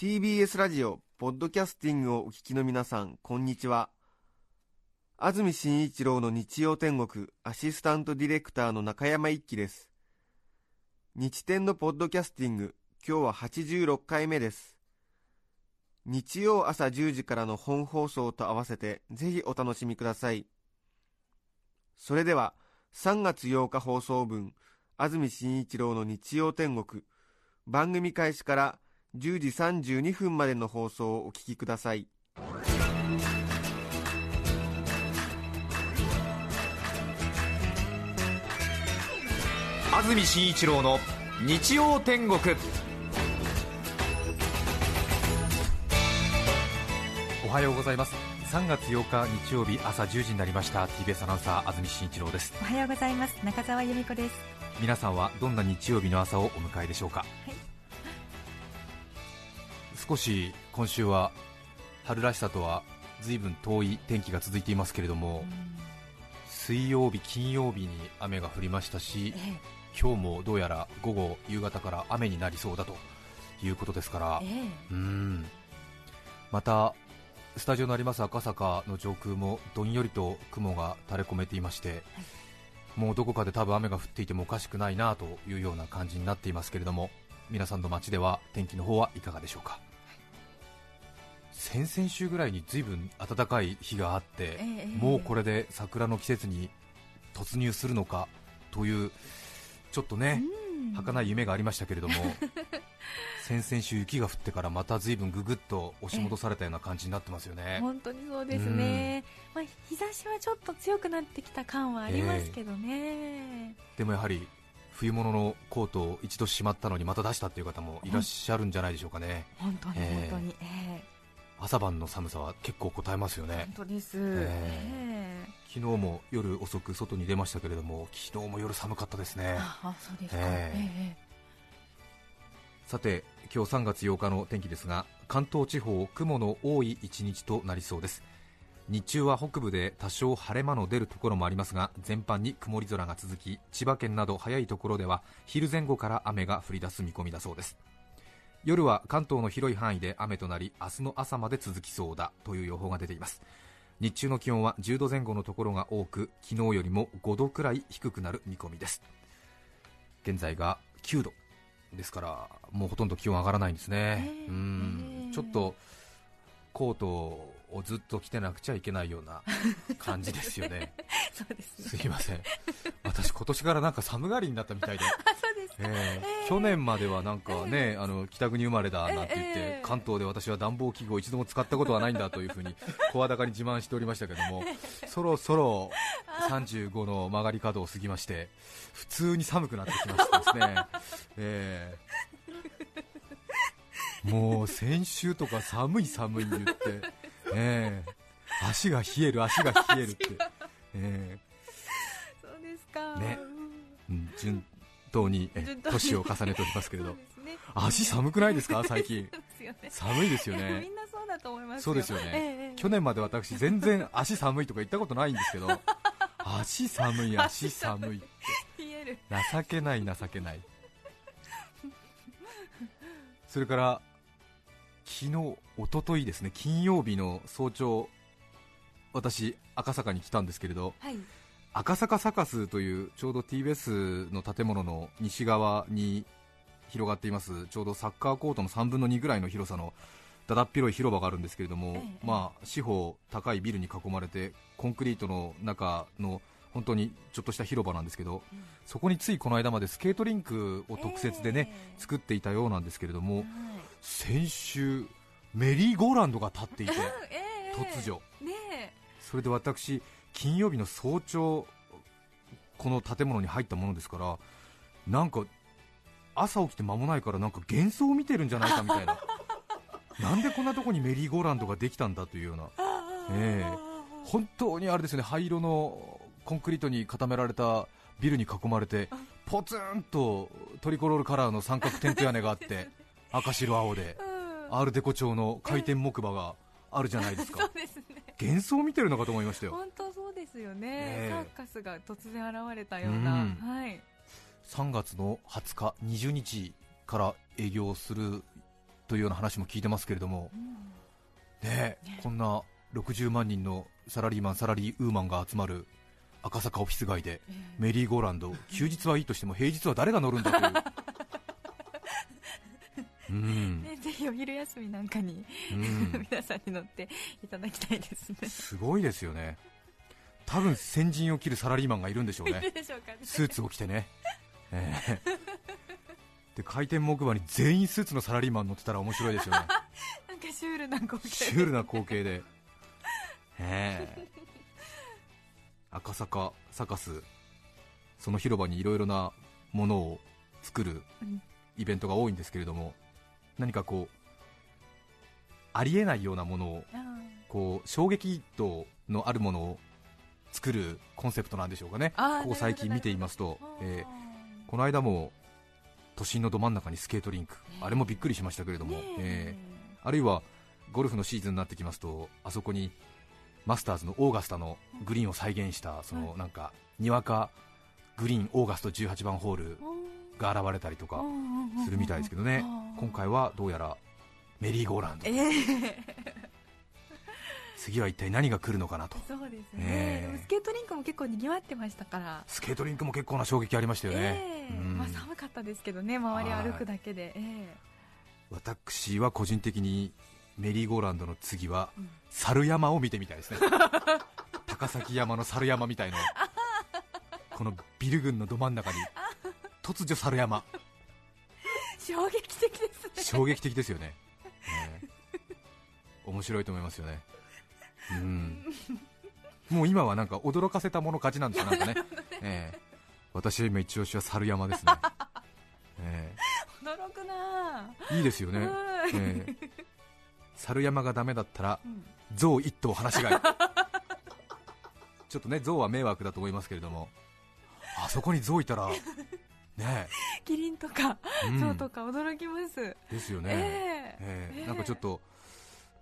TBS ラジオ、ポッドキャスティングをお聞きの皆さん、こんにちは。安住紳一郎の日曜天国、アシスタントディレクターの中山一輝です。日天のポッドキャスティング、今日は86回目です。日曜朝10時からの本放送と合わせて、ぜひお楽しみください。それでは、3月8日放送分、安住紳一郎の日曜天国、番組開始から10時32分までの放送をお聞きください。安住紳一郎の日曜天国。おはようございます。3月8日日曜日朝10時になりました。TBS アナウンサー安住紳一郎です。おはようございます。中澤由美子です。皆さんはどんな日曜日の朝をお迎えでしょうか、はい少し今週は春らしさとは随分遠い天気が続いていますけれども、水曜日、金曜日に雨が降りましたし、え今日もどうやら午後、夕方から雨になりそうだということですからえ、え。うーん。またスタジオのあります赤坂の上空もどんよりと雲が垂れ込めていまして、もうどこかで多分雨が降っていてもおかしくないなというような感じになっていますけれども皆さんの街では天気の方はいかがでしょうか？先々週ぐらいに随分暖かい日があって、ええもうこれで桜の季節に突入するのかというちょっとね、うん。儚い夢がありましたけれども 先々週雪が降ってからまた随分ぐぐっと押し戻されたような感じになってますよね、本当にそうですね、まあ、日差しはちょっと強くなってきた感はありますけどね、でもやはり冬物のコートを一度しまったのにまた出したという方もいらっしゃるんじゃないでしょうかね、本当にええ本当に、え朝晩の寒さは結構答えますよえね。本当です、ええ。昨日も夜遅く外に出ましたけれども昨日も夜寒かったですね。ああそうですか、ええ。さて今日3月8日の天気ですが関東地方雲の多い一日となりそうです。日中は北部で多少晴れ間の出るところもありますが全般に曇り空が続き千葉県など早いところでは昼前後から雨が降り出す見込みだそうです夜は関東の広い範囲で雨となり明日の朝まで続きそうだという予報が出ています。日中の気温は10度前後のところが多く昨日よりも5度くらい低くなる見込みです。現在が9度。ですからもうほとんど気温上がらないんですね、ええうん。ええちょっとコートをずっと着てなくちゃいけないような感じですよね。え そうですね。すいません。私今年からなんか寒がりになったみたいで 去年まではなんかね、あの北国生まれだなんて言って、ええ関東で私は暖房器具を一度も使ったことはないんだというふうに 声高に自慢しておりましたけども、そろそろ35の曲がり角を過ぎまして、普通に寒くなってきましてですね、ええもう先週とか寒い寒い言って、ええ足が冷える、足が冷えるって。えそうですか。ね。うんえうん順当に年を重ねておりますけれど。ね。足寒くないですか、最近、ね寒いですよいやみねん、なそうだと思いますそうですよね。ええええ。去年まで私、全然足寒いとか言ったことないんですけど、足寒い、足寒いって、情けない、情けない、それから昨日、一昨日ですね、金曜日の早朝、私、赤坂に来たんですけれど、はい赤坂サカスというちょうど TBS の建物の西側に広がっています。ちょうどサッカーコートの3分の2ぐらいの広さのだだっ広い広場があるんですけれども、ええ。まあ、四方高いビルに囲まれてコンクリートの中の本当にちょっとした広場なんですけど、うん。そこについこの間までスケートリンクを特設でね、ええ。作っていたようなんですけれども、はい。先週メリーゴーランドが立っていて ええ。突如。それで私金曜日の早朝この建物に入ったものですからなんか朝起きて間もないからなんか幻想を見てるんじゃないかみたいな。なんでこんなとこにメリーゴーランドができたんだというような、ええ。本当にあれですね。灰色のコンクリートに固められたビルに囲まれてポツンとトリコロールカラーの三角テント屋根があって 赤白青でアールデコ調の回転木馬があるじゃないです そか幻想を見てるのかと思いましたよですよね、ええ。サーカスが突然現れたような、うん。はい。3月の20日、20日から営業するというような話も聞いてますけれども、ねえこんな60万人のサラリーマン、サラリーウーマンが集まる赤坂オフィス街でメリーゴーランド、休日はいいとしても平日は誰が乗るんだという。うん。ね、ぜひお昼休みなんかに、うん。皆さんに乗っていただきたいですね。すごいですよね、多分先陣を切るサラリーマンがいるんでしょうね。スーツを着てね、ええ。で回転木馬に全員スーツのサラリーマン乗ってたら面白いですよね。なんかシュールな光景。シュールな光景で、ええ。赤坂サカス、その広場にいろいろなものを作るうん。イベントが多いんですけれども、何かこう、ありえないようなものを、あこう衝撃度のあるものを作るコンセプトなんでしょうかね、ここ最近見ていますと、えほどえこの間も都心のど真ん中にスケートリンク、ねあれもびっくりしましたけれども、ねえ。えあるいはゴルフのシーズンになってきますとあそこにマスターズのオーガスタのグリーンを再現したそのなんかにわかグリーンオーガスト18番ホールが現れたりとかするみたいですけどね。今回はどうやらメリーゴーランドええ次は一体何が来るのかなと。そうですね、ええ。でもスケートリンクも結構にぎわってましたから。スケートリンクも結構な衝撃ありましたよね、ええ。うん。まあ、寒かったですけどね周り歩くだけで、え私は個人的にメリーゴーランドの次はうん。猿山を見てみたいですね。高崎山の猿山みたいの。このビル群のど真ん中に。突如猿山。え衝撃的ですね。衝撃的ですよね、ええ。面白いと思いますよね。うんもう今はなんか驚かせたもの勝ちなんですよなんかね、ええ。私は今一押しは猿山ですね、え驚くなえいいですよね、はい。ええ。猿山がダメだったらうん。象一頭放し飼い。ちょっとね象は迷惑だと思いますけれども。あそこに象いたら ねキリンとか象とか驚きます、ですよね、ええ。ええ。なんかちょっと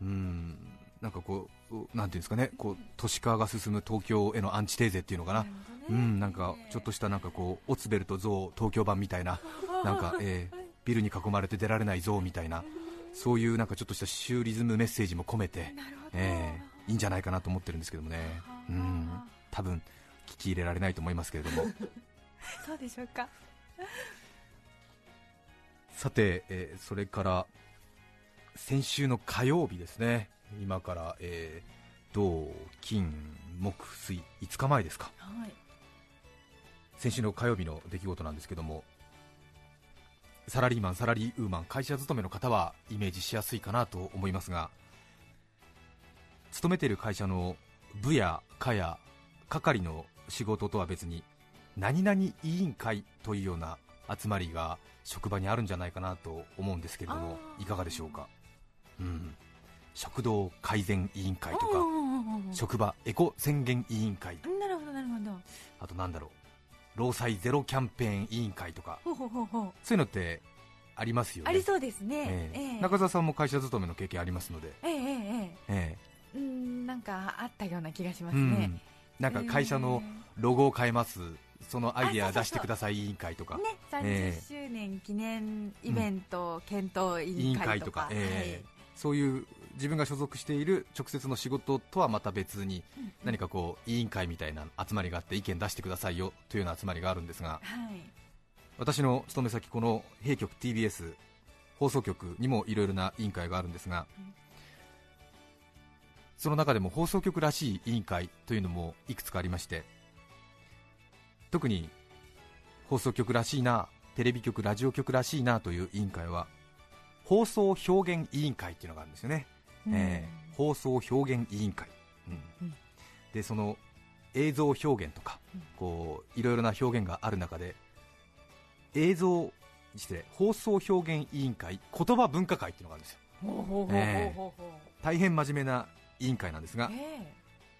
うん。なんかこうなんていうんですかねこう都市化が進む東京へのアンチテーゼっていうのかな。うんなんかちょっとしたなんかこうオツベルと象東京版みたいな なんか、ええビルに囲まれて出られない象みたいなそういうなんかちょっとしたシューリズムメッセージも込めてええいいんじゃないかなと思ってるんですけどもね、うん、多分聞き入れられないと思いますけれども。そうでしょうか。さて、えーそれから先週の火曜日ですね今から、えー土金木水5日前ですか。はい。先週の火曜日の出来事なんですけどもサラリーマン、サラリーウーマン会社勤めの方はイメージしやすいかなと思いますが勤めている会社の部や課や係の仕事とは別に何々委員会というような集まりが職場にあるんじゃないかなと思うんですけれどもいかがでしょうか、うん、食堂改善委員会とか職場エコ宣言委員会なるほどなるほど。あとなんだろう。労災ゼロキャンペーン委員会とか。そういうのってありますよね。ありそうですね。ええ。ええ。中澤さんも会社勤めの経験ありますので、ええええええ。えうんなんかあったような気がしまえすね。うん、なんか会社のロゴを変えます。そのアイデアあそうそうそう。出してください委員会とか。ねえ30周年記念イベント検討委委員員会とか。会とか、ええ。そういう自分が所属している直接の仕事とはまた別にはい何かこう委員会みたいな集まりがあって意見出してくださいよというような集まりがあるんですがはい。私の勤め先この弊局 TBS 放送局にもいろいろな委員会があるんですが、うん。その中でも放送局らしい委員会というのもいくつかありまして特に放送局らしいなテレビ局ラジオ局らしいなという委員会は放送表現委員会っていうのがあるんですよね、えー放送表現委員会、うん。うん。でその映像表現とか、こういろいろな表現がある中で映像失礼放送表現委員会言葉文化会っていうのがあるんですよ。ええほうほう大変真面目な委員会なんですがええ。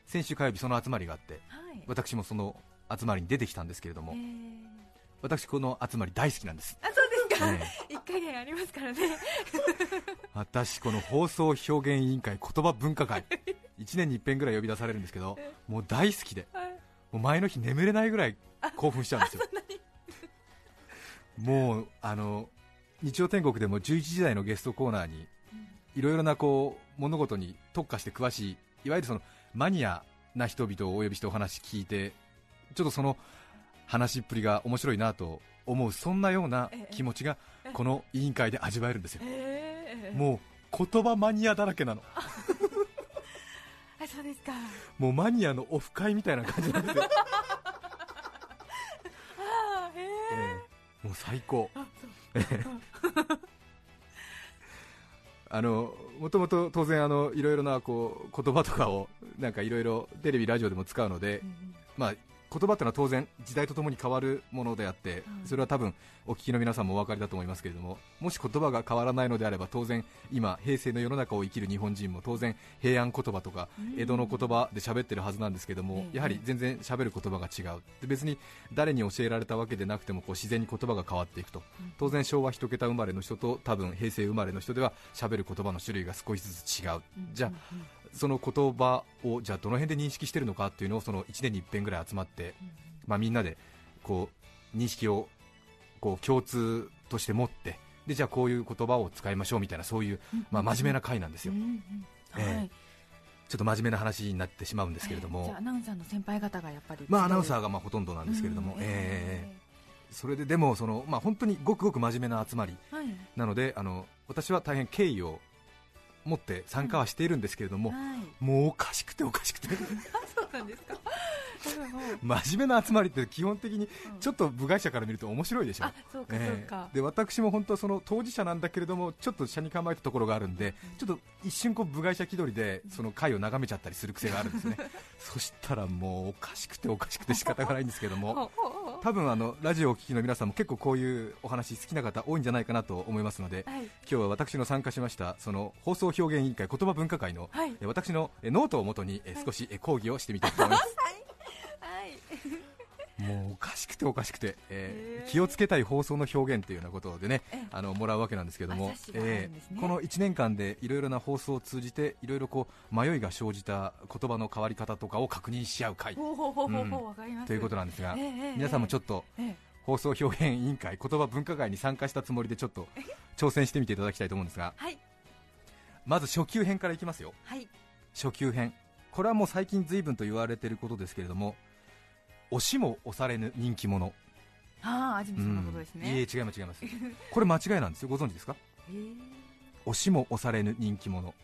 先週火曜日その集まりがあってはい。私もその集まりに出てきたんですけれどもええ。私この集まり大好きなんです、あそうですか、え。一回でありますからね。私この放送表現委員会言葉文化会。1年に一遍ぐらい呼び出されるんですけどもう大好きではい。もう前の日眠れないぐらい興奮しちゃうんですよ。もうあの日曜天国でも11時台のゲストコーナーにいろいろなこう物事に特化して詳しいいわゆるそのマニアな人々をお呼びしてお話聞いてちょっとその話っぷりが面白いなと思うそんなような気持ちがこの委員会で味わえるんですよ。ええもう言葉マニアだらけなの。あそうですか。もうマニアのオフ会みたいな感じなんですよ、もう最高。あのもともと当然あのいろいろなこう言葉とかをなんかいろいろテレビラジオでも使うので、まあ言葉ってのは当然時代とともに変わるものであってうんそれは多分お聞きの皆さんもお分かりだと思いますけれどももし言葉が変わらないのであれば当然今平成の世の中を生きる日本人も当然平安言葉とかうん。江戸の言葉で喋ってるはずなんですけどもええやはり全然喋る言葉が違う。で別に誰に教えられたわけでなくてもこう自然に言葉が変わっていくと。当然昭和一桁生まれの人と多分平成生まれの人では喋る言葉の種類が少しずつ違う。じゃあその言葉をじゃあどの辺で認識しているのかっていうのをその1年に一遍ぐらい集まって、まあ、みんなでこう認識をこう共通として持ってでじゃあこういう言葉を使いましょうみたいなそういう、まあ、真面目な会なんですよ、ちょっと真面目な話になってしまうんですけれどえも、えじゃあアナウンサーの先輩方がやっぱりまあ、アナウンサーががまあほとんどなんですけれども、うんええ。それででもその、まあ、本当にごくごく真面目な集まりはい。なのであの私は大変敬意を持って参加はしているんですけれども、はい。もうおかしくておかしくて。そうなんですか。真面目な集まりって基本的にちょっと部外者から見ると面白いでしょ。えで私も本当はその当事者なんだけれどもちょっと車に構えたところがあるんでちょっと一瞬こう部外者気取りでその会を眺めちゃったりする癖があるんですね。そしたらもうおかしくておかしくて仕方がないんですけども多分あのラジオをお聞きの皆さんも結構こういうお話好きな方多いんじゃないかなと思いますのではい。今日は私の参加しましたその放送表現委員会言葉文化会の、はい。え私のえノートをもとにえ少しえ講義をしてみたいと思います。はいもうおかしくておかしくて、えー気をつけたい放送の表現というようなことでねええ。あのもらうわけなんですけどもあ、冊子があるんですね。この1年間でいろいろな放送を通じていろいろこう迷いが生じた言葉の変わり方とかを確認し合う会。ということなんですが、ええええ皆さんもちょっとええ。放送表現委員会言葉文化会に参加したつもりでちょっと挑戦してみていただきたいと思うんですがはい。まず初級編からいきますよ。はい。初級編。これはもう最近随分と言われていることですけれども押しも押されぬ人気者。ああ安住さんのことですうん。いえね違います違います。これ間違いなんですよご存知ですか？ええ押しも押されぬ人気者。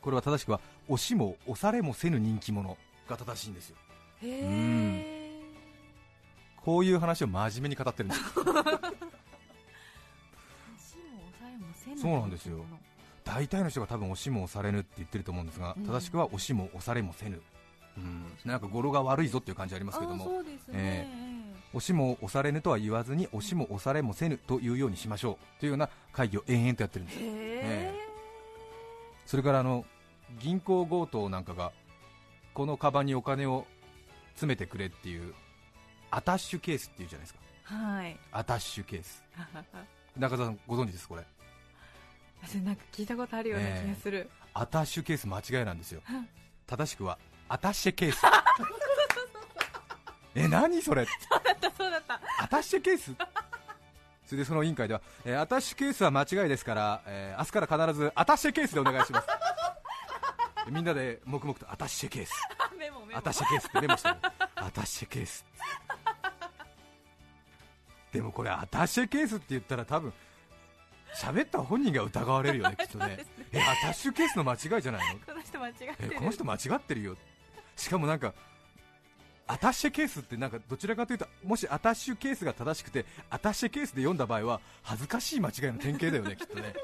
これは正しくは押しも押されもせぬ人気者が正しいんですよ。へえこういう話を真面目に語ってるんです。そうなんですよ。大体の人が多分押しも押されぬって言ってると思うんですが、うん。正しくは押しも押されもせぬ、うん、なんか語呂が悪いぞっていう感じありますけどあもそうですね。え押しも押されぬとは言わずに押しも押されもせぬというようにしましょうというような会議を延々とやってるんです。へえそれからあの銀行強盗なんかがこのカバンにお金を詰めてくれっていうアタッシュケースっていうじゃないですか。はい。アタッシュケース。中澤さんご存知ですこれ。私なんか聞いたことあるような気がする。アタッシュケース間違いなんですよ。うん。正しくはアタッシェケース。え何それ？そうだったアタッシェケース？それでその委員会では、えーアタッシュケースは間違いですから、えー明日から必ずアタッシェケースでお願いします。みんなで黙々とアタッシェケース。アタッシェケースってメモしてる。アタッシェケースでもこれアタッシェケースって言ったら多分喋った本人が疑われるよねきっとね。えアタッシュケースの間違いじゃないの？この人間違ってるえこの人間違ってるよしかもなんかアタッシェケースってなんかどちらかというともしアタッシュケースが正しくてアタッシェケースで読んだ場合は恥ずかしい間違いの典型だよねきっとね。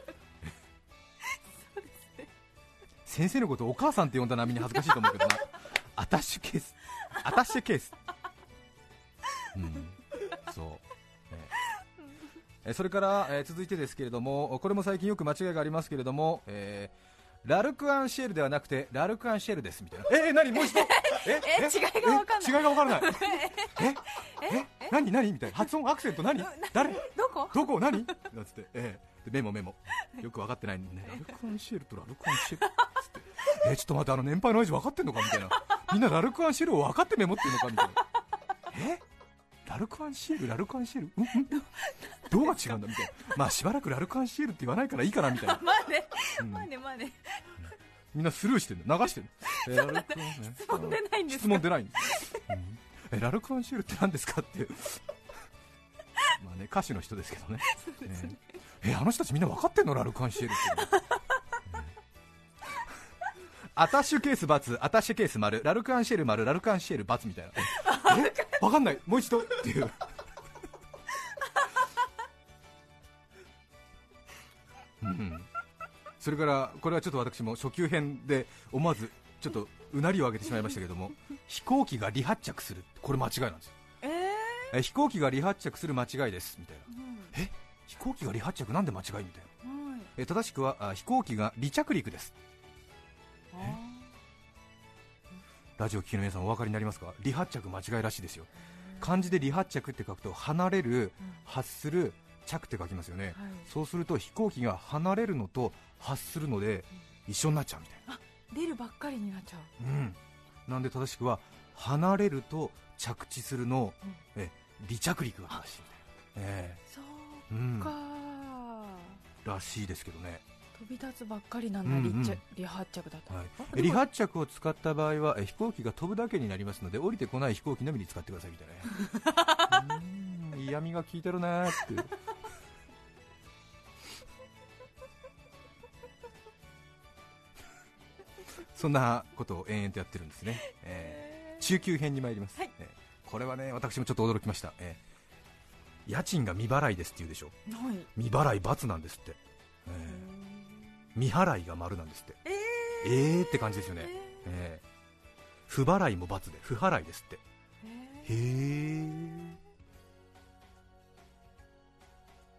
先生のことお母さんって呼んだなみんな恥ずかしいと思うけどな。アタッシュケース。アタッシュケース。うん。そう、ね。えそれから、えー続いてですけれどもこれも最近よく間違いがありますけれども、えーラルクアンシェルではなくてラルクアンシェルですみたいな。えー、何？もう一度？ええ違いがわかんない。え？違いがわからない。え？え？何？何？みたいな。発音アクセント何？誰？どこ？どこ？何？なんつって、ええ、でメモメモ。よく分かってないんでね。ラルクアンシェルとラルクアンシェル。つって。えちょっと待ってあの年配の親父分かってんのか？みたいな。みんなラルクアンシェルを分かってメモってんのか？みたいな。え？ラルクアンシェル？ラルクアンシェル？うん？うん？どうが違うんだみたいな。まあしばらくラルクアンシェルって言わないからいいかなみたいな、まあねうん。まあねまあね。みんなスルーしてるの流してるの、えラルク質問出ないんですか？質問出ないんです、うん。えラルクアンシェルって何ですかって。いうまあね歌手の人ですけどね。ね。えあの人たちみんな分かってんの？ラルクアンシェルって、ねアタッシュケース×アタッシュケース丸ラルクアンシェル丸ラルクアンシェル×みたいな。え？分かんない。もう一度。っていうそれからこれはちょっと私も初級編で思わずちょっとうなりを上げてしまいましたけども 飛行機が離発着する。これ間違いなんですよ。えー？え飛行機が離発着する間違いです。みたいな。うん。え？飛行機が離発着なんで間違いみたいな。はい。え正しくはあ飛行機が離着陸です。あラジオ聴きの皆さんお分かりになりますか？離発着間違いらしいですよ。漢字で離発着って書くと離れる発する着って書きますよね、はい。そうすると飛行機が離れるのと発するので一緒になっちゃうみたい出るばっかりになっちゃう。な、うん、なんで正しくは離れると着地するの、うん。え離着陸が正しいみたいな、えそうえうん。からしいですけどね。飛び立つばっかりなんだ。うんうん。離発着だと。はい。離発着を使った場合はえ飛行機が飛ぶだけになりますので降りてこない飛行機のみに使ってくださいみたいな うーん嫌味が効いてるねーってそんなことを延々とやってるんですね、えー中級編に参ります、はい。えーこれはね私もちょっと驚きました、えー家賃が未払いですって言うでしょ？はい。未払い×なんですって、えー未払いが丸なんですって。ええーって感じですよね、ええー不払いも×で不払いですって。えへえ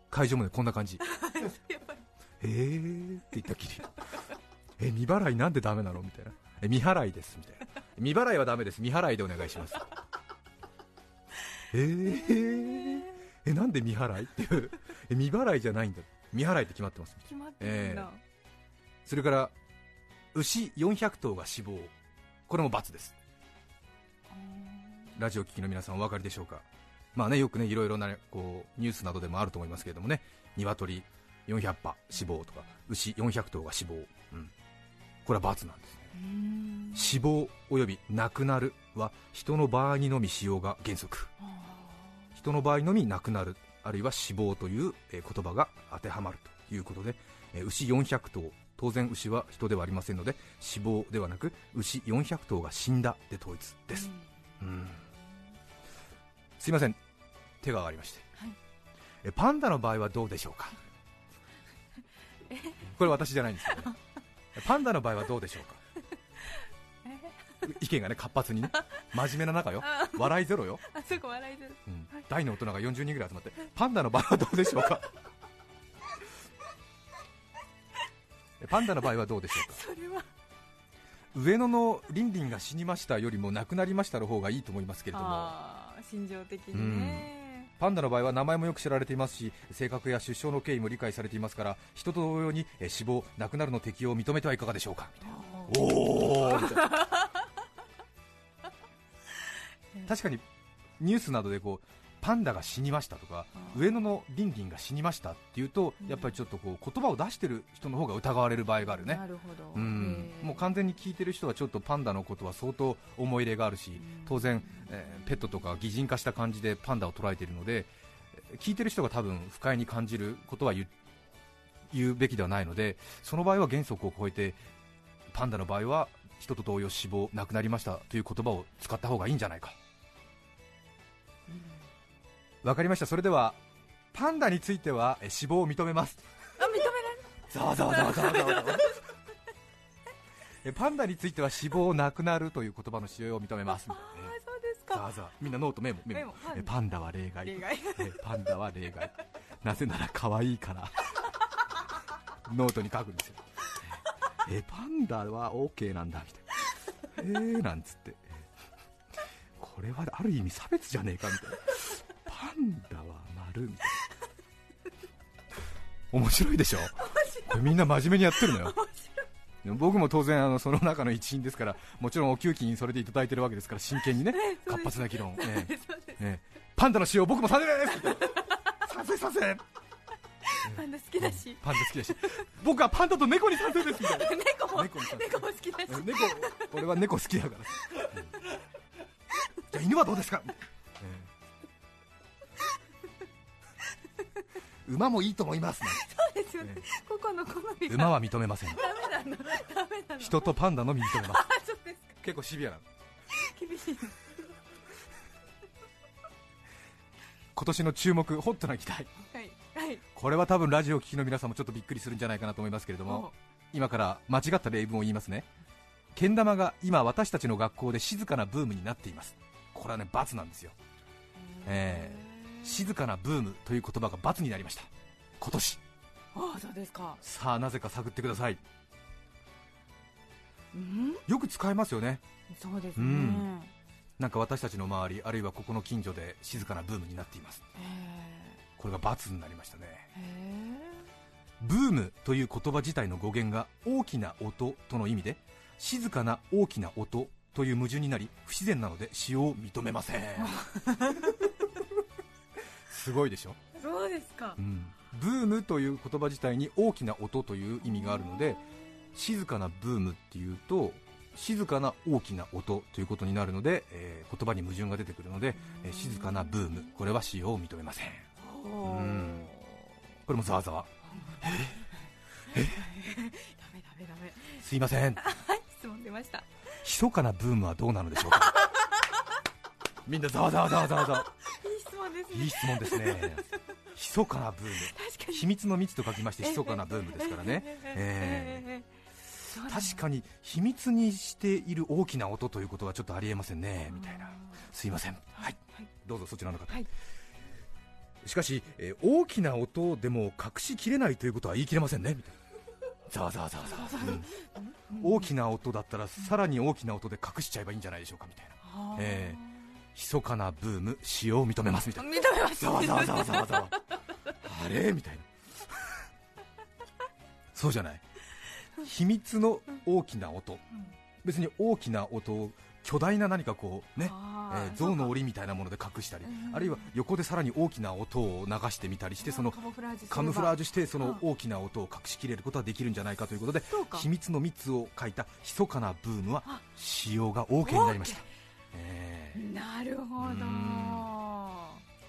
会場もねこんな感じ。やっぱりへえって言ったきりえ未払いなんでダメなの？みたいなえ未払いですみたいな未払いはダメです。未払いでお願いしますえー、えなんで未払い？っていう。え未払いじゃないんだ。未払いって決まってます。決まってるんだ、それから牛400頭が死亡。これも×です。ラジオ聴きの皆さんお分かりでしょうか？まあねよくねいろいろなこうニュースなどでもあると思いますけれどもね。鶏400羽死亡とか牛400頭が死亡、うん、これは×なんですね。死亡および亡くなるは人の場合にのみ使用が原則。あ人の場合のみ亡くなるあるいは死亡というえー言葉が当てはまるということでえー牛400頭当然牛は人ではありませんので死亡ではなく牛400頭が死んだで統一ーです、うん。うん。すいません。手が上がりまして、はい。えパンダの場合はどうでしょうか？これ私じゃないんですけどね パンダの場合はどうでしょうか？意見がね活発にね。真面目な中よ。笑いゼロよ、あそこ笑いてるうん。大の大人が40人ぐらい集まってパンダの場合はどうでしょうか？え パンダの場合はどうでしょうか？それは。上野のリンリンが死にましたよりも亡くなりましたの方がいいと思いますけれども。心情的にね、パンダの場合は名前もよく知られていますし性格や出生の経緯も理解されていますから人と同様にえー死亡亡くなるの適用を認めてはいかがでしょうか。おお 確かにニュースなどでこうパンダが死にましたとか上野のリンリンが死にましたっていうとうん。やっぱりちょっとこう言葉を出してる人の方が疑われる場合があるね。なるほど、うん。もう完全に聞いてる人はちょっとパンダのことは相当思い入れがあるし当然、えーペットとか擬人化した感じでパンダを捉えているのでえー聞いてる人が多分不快に感じることは言う言うべきではないのでその場合は原則を超えてパンダの場合は人と同様死亡亡くなりましたという言葉を使った方がいいんじゃないかわかりました。それではパンダについてはえー死亡を認めます。あ認められざわざわざわざわざわざわえパンダについては死亡なくなるという言葉の使用を認めますああそうですかざわざわみんなノートメモメモパンダは例外例外えパンダは例外なぜなら可愛いからノートに書くんですよえパンダは OK なんだみたいなえーなんつってこれはある意味差別じゃねえかみたいなパンダは丸面白いでしょ？これみんな真面目にやってるのよ。僕も当然あのその中の一員ですからもちろんお給金それでいただいてるわけですから真剣にね活発な議論、ええ。ええ。パンダの使用僕も賛成です！賛成賛成。パンダ好きだし。パンダ好きだし。僕はパンダと猫に賛成ですみたいな。猫も猫猫も好きだし。え猫俺は猫好きだから、うん。じゃあ犬はどうですか、馬もいいと思います、ね、そうですよね。え個々の好みが。馬は認めません。ダメなの。ダメなの。人とパンダのみ認めます。あそうですか。結構シビアなの。厳しい。今年の注目ホットな期待。はい。はい。これは多分ラジオを聴きの皆さんもちょっとびっくりするんじゃないかなと思いますけれども今から間違った例文を言いますね。けん玉が今私たちの学校で静かなブームになっています。これはね罰なんですよ。え静かなブームという言葉が罰になりました。今年。ああそうですか。さあなぜか探ってください。うん？よく使えますよね。そうですね。うん。なんか私たちの周りあるいはここの近所で静かなブームになっています。へこれが罰になりましたね。ブームという言葉自体の語源が大きな音との意味で静かな大きな音という矛盾になり不自然なので使用を認めません すごいでしょ、えそうですか。うん、ブームという言葉自体に大きな音という意味があるので静かなブームっていうと静かな大きな音ということになるので、えー言葉に矛盾が出てくるので、えー静かなブームこれは使用を認めません。んこれもざわざわダメダメダメ。すいません。は い質問出ました。密かなブームはどうなのでしょうか？みんなざわざわざわざわざわ問ですね。いい質問ですね。密かなブーム。秘密の密と書きまして密かなブームですからね、えええ確かに秘密にしている大きな音ということはちょっとありえませんね。みたいな。すいません。はい。はい。どうぞそちらの方、はい。しかし、えー大きな音でも隠しきれないということは言い切れませんね。みたいな。ざわざわざわざわ、うん大きな音だったらさらに大きな音で隠しちゃえばいいんじゃないでしょうかみたいなあーえ密かなブーム使用を認めますみたいな。認めます。ざわざわざわざわざわ。あれ？みたいな。そうじゃない？秘密の大きな音。別に大きな音を巨大な何かこうねえー象の檻みたいなもので隠したりうんあるいは横でさらに大きな音を流してみたりしてそのカムフラージュしてそのあ大きな音を隠しきれることはできるんじゃないかということで秘密の密を書いた密かなブームはあ使用が OK になりました、えーなるほど。うん。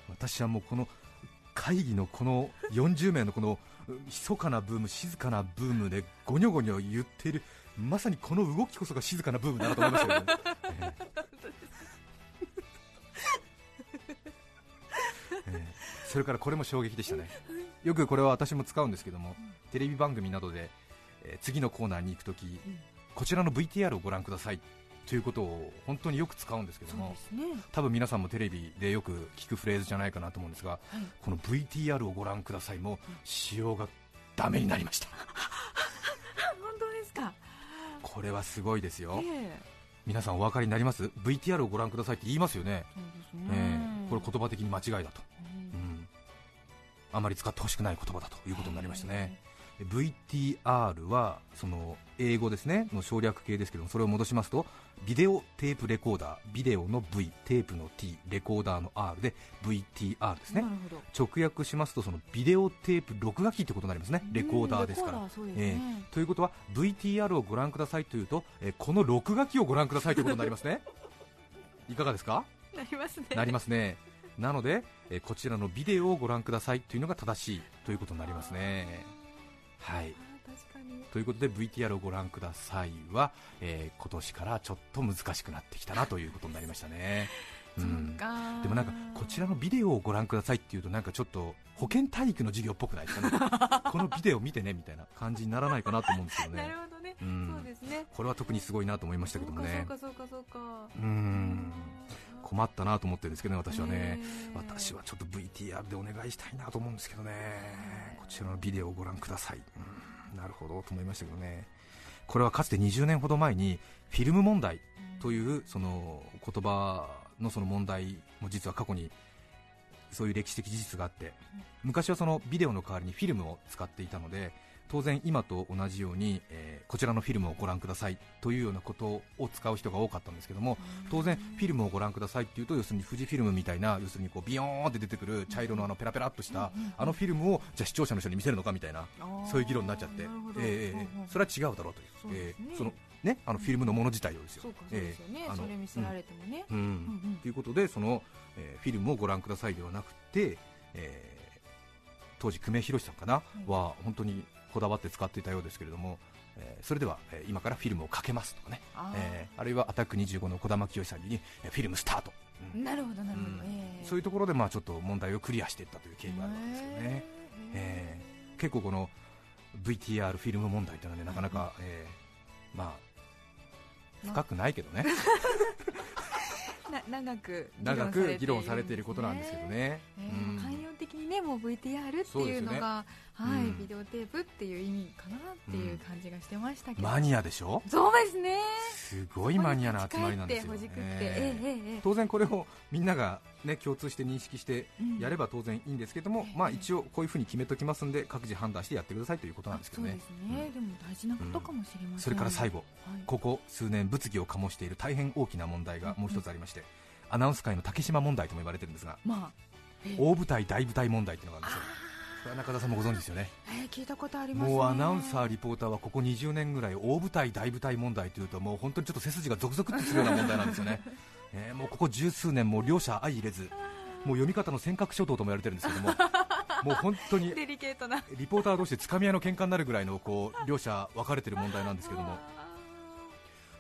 私はもうこの会議のこの40名のこのう密かなブーム静かなブームでゴニョゴニョ言っているまさにこの動きこそが静かなブームだなと思いましたよね、ええ。ええ。それからこれも衝撃でしたね。よくこれは私も使うんですけどもテレビ番組などで、えー次のコーナーに行くとき、こちらの VTR をご覧くださいということを本当によく使うんですけどもね。多分皆さんもテレビでよく聞くフレーズじゃないかなと思うんですが、はい。この VTR をご覧ください。も使用がダメになりました。本当ですか？これはすごいですよ。ええ。皆さんお分かりになります？VTR をご覧くださいって言いますよね、ね。えこれ言葉的に間違いだと、うん。うん、あまり使ってほしくない言葉だということになりましたね VTR はその英語ですねの省略形ですけどもそれを戻しますとビデオテープレコーダービデオの V テープの T レコーダーの R で VTR ですね。直訳しますとそのビデオテープ録画機ということになりますね。レコーダーですから。ね。えということは VTR をご覧くださいというと、えーこの録画機をご覧くださいということになりますね。いかがですか？なりますね。なりますね。なので、えーこちらのビデオをご覧くださいというのが正しいということになりますねはい。ということで VTR をご覧くださいは、えー今年からちょっと難しくなってきたな ということになりましたね。うん。かでもなんかこちらのビデオをご覧くださいっていうとなんかちょっと保健体育の授業っぽくないですかね。このビデオ見てねみたいな感じにならないかなと思うんですけどなねるほどね、うん。そうですね。これは特にすごいなと思いましたけどもねそうかそうかそうか。うん困ったなと思ってるんですけどね私はね。私はちょっと VTR でお願いしたいなと思うんですけどね。こちらのビデオをご覧ください、うんなるほどと思いましたけどね。これはかつて20年ほど前にフィルム問題というその言葉のその問題も実は過去にそういう歴史的事実があって昔はそのビデオの代わりにフィルムを使っていたので当然今と同じように、えーこちらのフィルムをご覧くださいというようなことを使う人が多かったんですけども当然フィルムをご覧くださいっていうと要するに富士フィルムみたいな要するにこうビヨーンって出てくる茶色のあのペラペラっとしたあのフィルムをじゃあ視聴者の人に見せるのかみたいなそういう議論になっちゃって。えーそれは違うだろうという。そえーそのねあのフィルムのもの自体をですよ。そうえーあのそれ見せられてもね、ということでその、えーフィルムをご覧くださいではなくて、えー当時久米宏さんかな、い。は本当にこだわって使っていたようですけれども、えーそれでは、えー今からフィルムをかけますとかね。あー。えーあるいはアタック25の児玉清さんに、えーフィルムスタート、うん。なるほどなるほど、うん。えーそういうところでまあちょっと問題をクリアしていったという経緯があるわけですよね、へえー結構この VTR フィルム問題というのはねなかなか、えーまあ深くないけどね。長く長く議論されている。ことなんですけどね、えうん。ー寛容的にねもう VTR っていうのがはい、うん。ビデオテープっていう意味かなっていう感じがしてましたけど、マニアでしょ？そうですね。すごいマニアな集まりなんですよ、ほじくって、えーえええええ。当然これをみんなが、ね、共通して認識してうんやれば当然いいんですけども、ええ。まあ、一応こういうふうに決めときますんで各自判断してやってくださいということなんですけどね。そうですね、でも大事なことかもしれません、それから最後はい。ここ数年物議を醸している大変大きな問題がもう一つありまして、アナウンス界の竹島問題とも言われてるんですがまあ、ええ。大舞台大舞台問題というのがあるんですよこれは中田さんもご存知ですよね。えー聞いたことありますね。もうアナウンサーリポーターはここ20年ぐらい大舞台大舞台問題というともう本当にちょっと背筋がゾクゾクってするような問題なんですよね、えーもうここ十数年もう両者相入れずもう読み方の尖閣諸島とも言われてるんですけども もう本当にデリケートな。リポーター同士でつかみ合いの喧嘩になるぐらいのこう両者分かれてる問題なんですけども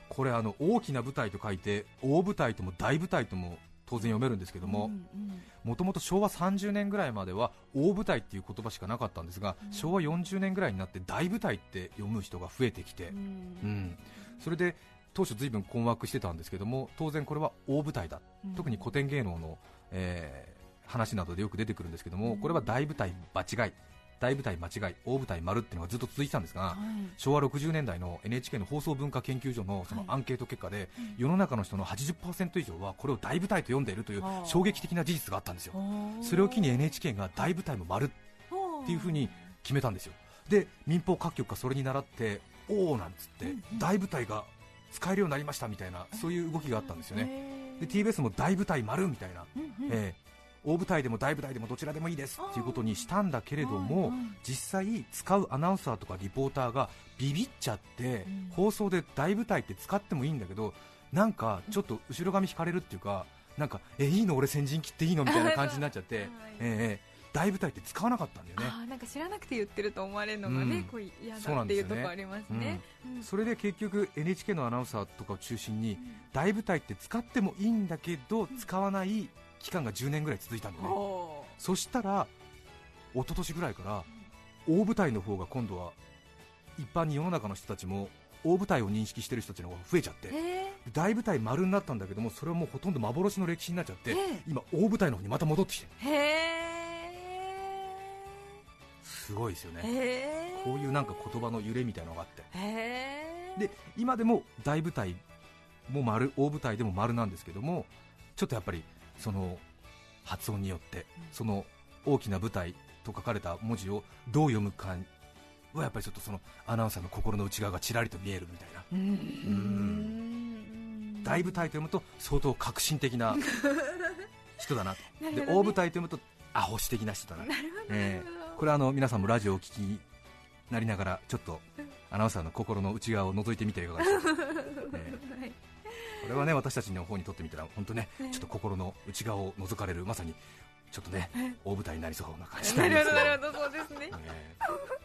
これあの大きな舞台と書いて大舞台とも大舞台とも当然読めるんですけどもうんうん。もともと昭和30年ぐらいまでは大舞台っていう言葉しかなかったんですが昭和40年ぐらいになって大舞台って読む人が増えてきてうん。うん。それで当初ずいぶん困惑してたんですけども当然これは大舞台だ。うん。特に古典芸能の、えー話などでよく出てくるんですけども、うん。これは大舞台場違い大舞台間違い大舞台丸っていうのがずっと続いてたんですが、はい。昭和60年代の NHK の放送文化研究所のそのはい。アンケート結果で、うん。世の中の人の80%以上はこれを大舞台と読んでいるという衝撃的な事実があったんですよ、それを機に NHK が大舞台も丸っていうふうに決めたんですよ。で民放各局がそれに倣っておおなんつって、大舞台が使えるようになりましたみたいなそういう動きがあったんですよね。ねで TBS も大舞台丸みたいな、えー大舞台でも大舞台でもどちらでもいいです。っていうことにしたんだけれども、実際使うアナウンサーとかリポーターがビビっちゃって、うん。放送で大舞台って使ってもいいんだけどなんかちょっと後ろ髪引かれるっていうかなんかえいいの俺先陣切っていいのみたいな感じになっちゃって、はいえー大舞台って使わなかったんだよね。なんか知らなくて言ってると思われるのがね、うん。こう嫌だっていうとこありますね。うんそれで結局 NHK のアナウンサーとかを中心に大舞台って使ってもいいんだけど使わない期間が10年ぐらい続いたんだよね。おそしたら一昨年ぐらいから大舞台の方が今度は一般に世の中の人たちも大舞台を認識してる人たちの方が増えちゃって大舞台丸になったんだけどもそれはもうほとんど幻の歴史になっちゃってええ今大舞台の方にまた戻ってきてすごいですよー。ねこういうなんか言葉の揺れみたいなのがあって。で今でも大舞台も丸大舞台でも丸なんですけどもちょっとやっぱりその発音によってその大きな舞台と書かれた文字をどう読むかはやっぱりちょっとそのアナウンサーの心の内側がちらりと見えるみたいな。うーん。大舞台と読むと相当革新的な 人だなと。なね。で大舞台と読むとアホし的な人だななえなるほど。これはあの皆さんもラジオをお聞きになりながらちょっと アナウンサーの心の内側を覗いてみてはいかがでしょうか、ええ。はいこれはね私たちの方にとってみたら本当ねちょっと心の内側を覗かれるまさにちょっとね大舞台になりそうな感じななんですなるほどそうですね。ええ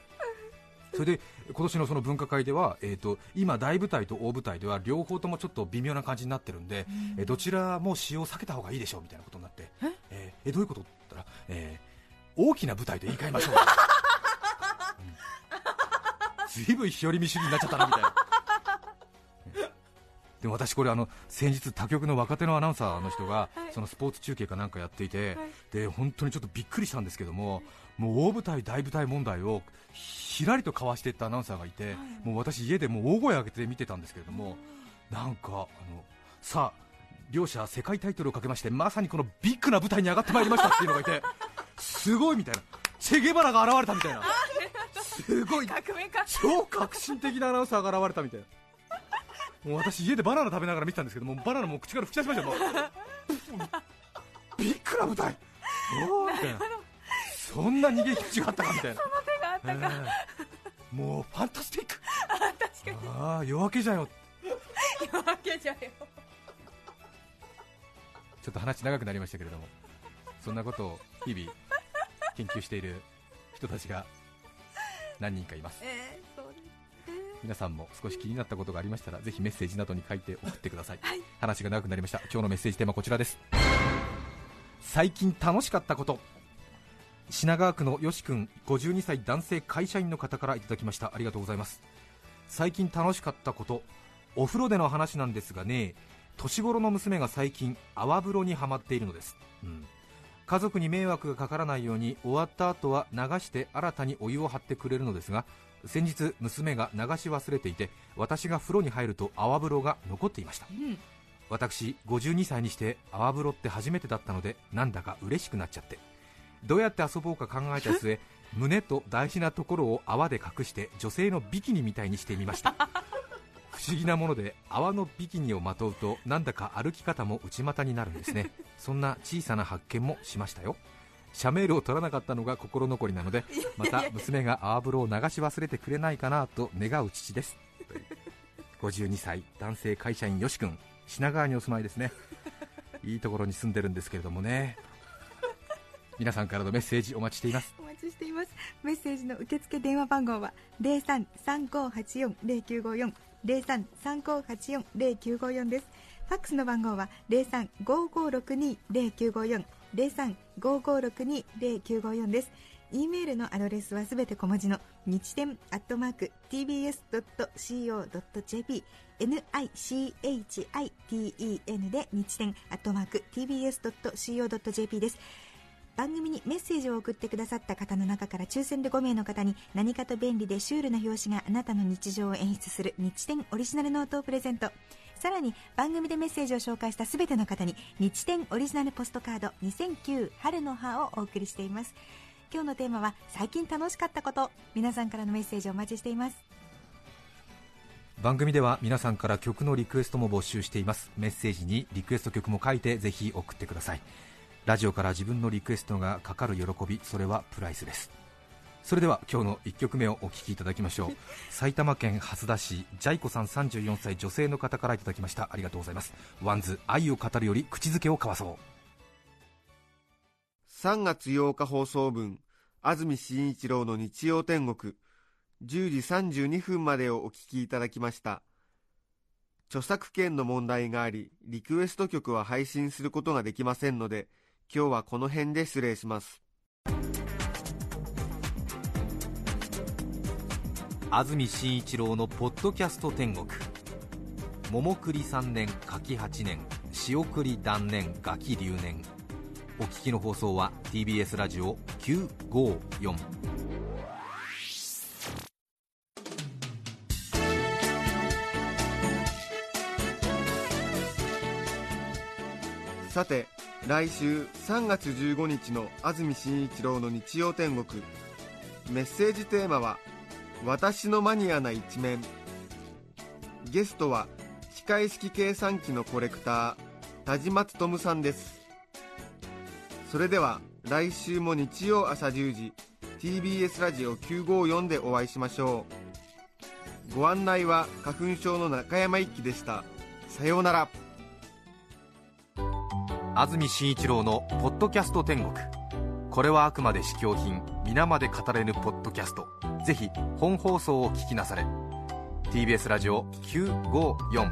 それで今年のその分科会では、えー、と今、大舞台と大舞台では両方ともちょっと微妙な感じになってるんで、えーどちらも使用を避けた方がいいでしょうみたいなことになって、え？ーえどういうことって言ったら、えー大きな舞台で言い換えましょう、ずいぶん日和見主義になっちゃったなみたいな。でも私、これあの先日、他局の若手のアナウンサーの人が、そのスポーツ中継かなんかやっていて、で本当にちょっとびっくりしたんですけども、もう大舞台、大舞台問題をひらりとかわしていったアナウンサーがいて、もう私、家でもう大声上げて見てたんですけれども、なんかあのさあ、両者世界タイトルをかけまして、まさにこのビッグな舞台に上がってまいりましたっていうのがいて、すごいみたいな、チェゲバラが現れたみたいな、すごい。超革新的なアナウンサーが現れたみたいな。もう私家でバナナ食べながら見てたんですけどもバナナもう口から吹き出しましたよ。もうビッグな舞台おーみたいなそんな逃げ口があったかみたいな。手があったか、ええもうファンタスティック。確かに。ああ夜明けじゃよ。夜明けじゃよ。ちょっと話長くなりましたけれどもそんなことを日々研究している人たちが何人かいます。えー、皆さんも少し気になったことがありましたらぜひメッセージなどに書いて送ってください、話が長くなりました。今日のメッセージテーマはこちらです。最近楽しかったこと。品川区のよし君52歳男性会社員の方からいただきました。ありがとうございます。最近楽しかったこと。お風呂での話なんですがね年頃の娘が最近泡風呂にはまっているのです、うん。家族に迷惑がかからないように終わった後は流して新たにお湯を張ってくれるのですが先日娘が流し忘れていて私が風呂に入ると泡風呂が残っていました、私52歳にして泡風呂って初めてだったのでなんだか嬉しくなっちゃって。どうやって遊ぼうか考えた末 胸と大事なところを泡で隠して女性のビキニみたいにしてみました。不思議なもので泡のビキニをまとうとなんだか歩き方も内股になるんですね。そんな小さな発見もしましたよシャメールを取らなかったのが心残りなのでまた娘が泡風呂を流し忘れてくれないかなと願う父です。という52歳男性会社員よし君。品川にお住まいですね。いいところに住んでるんですけれどもね。皆さんからのメッセージお待ちしています。お待ちしています。メッセージの受付電話番号は0335840954 0335840954です。ファックスの番号は0355620954 0355620954です。E メールのアドレスはすべて小文字の日天アットマーク tbs.co.jp nichiten で日天アットマーク tbs.co.jp です。番組にメッセージを送ってくださった方の中から抽選で5名の方に何かと便利でシュールな表紙があなたの日常を演出する日天オリジナルノートをプレゼント。さらに番組でメッセージを紹介した全ての方に日天オリジナルポストカード2009春の葉をお送りしています。今日のテーマは最近楽しかったこと。皆さんからのメッセージをお待ちしています。番組では皆さんから曲のリクエストも募集しています。メッセージにリクエスト曲も書いてぜひ送ってください。ラジオから自分のリクエストがかかる喜びそれはプライスレスです。それでは今日の1曲目をお聴きいただきましょう。埼玉県蓮田市ジャイコさん34歳女性の方からいただきました。ありがとうございます。 WANDS 愛を語るより口づけを交わそう。3月8日放送分安住紳一郎の日曜天国。10時32分までをお聞きいただきました。著作権の問題がありリクエスト曲は配信することができませんので今日はこの辺で失礼します安住紳一郎のポッドキャスト天国。桃栗3年柿8年仕送り断念ガキ留年。お聞きの放送は TBS ラジオ954さて来週3月15日の安住紳一郎の日曜天国。メッセージテーマは「私のマニアな一面」ゲストは機械式計算機のコレクター田島勉さんです。それでは来週も日曜朝10時 TBS ラジオ954でお会いしましょう。ご案内は花粉症の中山一輝でした。さようなら。安住紳一郎の「ポッドキャスト天国」これはあくまで試供品皆まで語れぬポッドキャスト。ぜひ本放送を聞きなされ。TBS ラジオ954